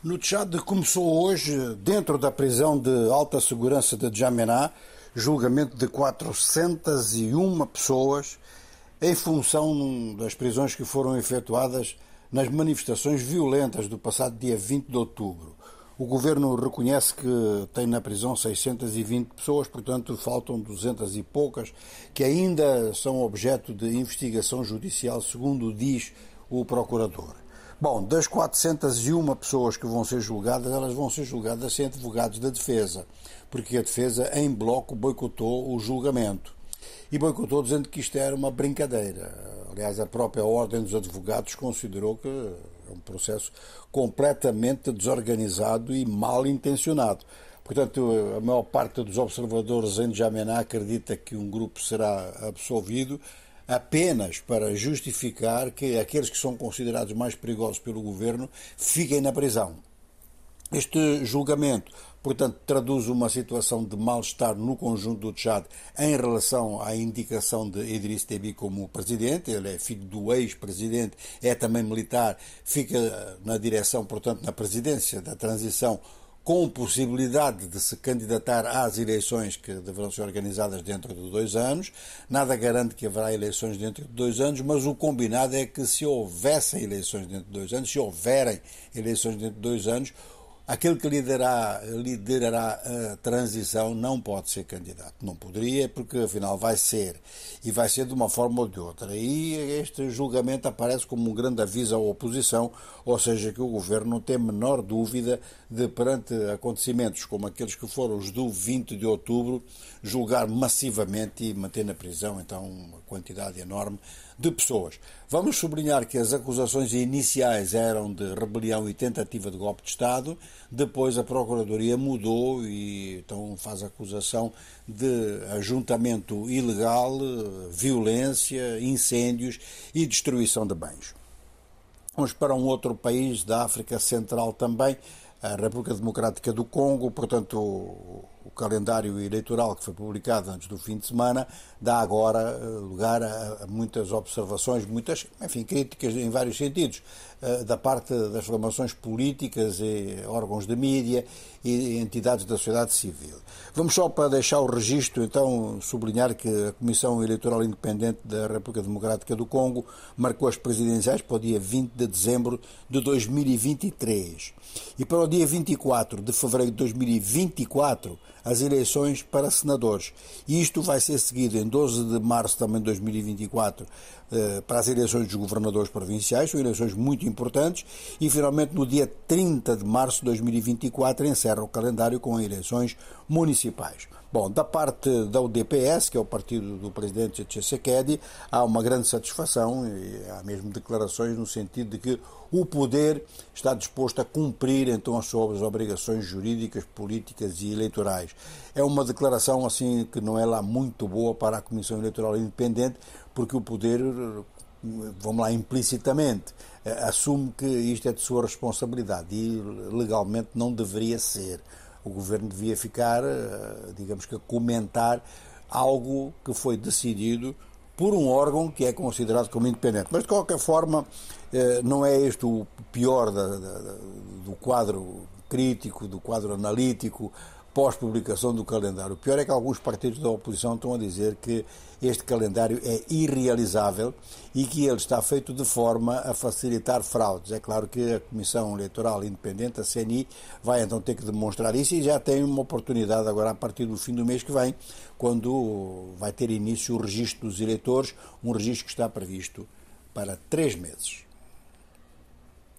No Tchad começou hoje, dentro da prisão de alta segurança de Djamená, julgamento de 401 pessoas em função das prisões que foram efetuadas nas manifestações violentas do passado dia 20 de outubro. O governo reconhece que tem na prisão 620 pessoas, portanto faltam 200 e poucas que ainda são objeto de investigação judicial, segundo diz o procurador. Bom, das 401 pessoas que vão ser julgadas, elas vão ser julgadas sem advogados da defesa, porque a defesa, em bloco, boicotou o julgamento. E boicotou dizendo que isto era uma brincadeira. Aliás, a própria Ordem dos Advogados considerou que é um processo completamente desorganizado e mal intencionado. Portanto, a maior parte dos observadores em Jamená acredita que um grupo será absolvido apenas para justificar que aqueles que são considerados mais perigosos pelo governo fiquem na prisão. Este julgamento, portanto, traduz uma situação de mal-estar no conjunto do Tchad em relação à indicação de Idriss Déby como presidente. Ele é filho do ex-presidente, é também militar, fica na direção, portanto, na presidência da transição com possibilidade de se candidatar às eleições que deverão ser organizadas dentro de dois anos. Nada garante que haverá eleições dentro de dois anos, mas o combinado é que se houvessem eleições dentro de dois anos, se houverem eleições dentro de dois anos, aquele que liderará, liderará a transição não pode ser candidato. Não poderia, porque afinal vai ser. E vai ser de uma forma ou de outra. E este julgamento aparece como um grande aviso à oposição, ou seja, que o governo não tem menor dúvida de, perante acontecimentos como aqueles que foram os do 20 de outubro, julgar massivamente e manter na prisão, então, uma quantidade enorme de pessoas. Vamos sublinhar que as acusações iniciais eram de rebelião e tentativa de golpe de Estado, depois a Procuradoria mudou e então faz acusação de ajuntamento ilegal, violência, incêndios e destruição de bens. Vamos para um outro país da África Central também, a República Democrática do Congo, portanto, o calendário eleitoral que foi publicado antes do fim de semana dá agora eh, lugar a, muitas observações, muitas, enfim, críticas em vários sentidos, eh, da parte das formações políticas e órgãos de mídia e entidades da sociedade civil. Vamos só para deixar o registro, então, sublinhar que a Comissão Eleitoral Independente da República Democrática do Congo marcou as presidenciais para o dia 20 de dezembro de 2023. E para o dia 24 de fevereiro de 2024, as eleições para senadores. E isto vai ser seguido em 12 de março também de 2024 eh, para as eleições dos governadores provinciais, são eleições muito importantes, e finalmente no dia 30 de março de 2024 encerra o calendário com eleições municipais. Bom, da parte da UDPS, que é o partido do presidente Tshisekedi, há uma grande satisfação e há mesmo declarações no sentido de que o poder está disposto a cumprir então as suas obrigações jurídicas, políticas e eleitorais. É uma declaração assim que não é lá muito boa para a Comissão Eleitoral Independente, porque o poder vamos lá, implicitamente, assume que isto é de sua responsabilidade e legalmente não deveria ser o governo devia ficar, eh, digamos que, a comentar algo que foi decidido por um órgão que é considerado como independente. Mas, de qualquer forma, eh, não é este o pior do quadro crítico, do quadro analítico pós-publicação do calendário. O pior é que alguns partidos da oposição estão a dizer que este calendário é irrealizável e que ele está feito de forma a facilitar fraudes. É claro que a Comissão Eleitoral Independente, a CNI, vai então ter que demonstrar isso e já tem uma oportunidade agora a partir do fim do mês que vem, quando vai ter início o registro dos eleitores, um registro que está previsto para três meses.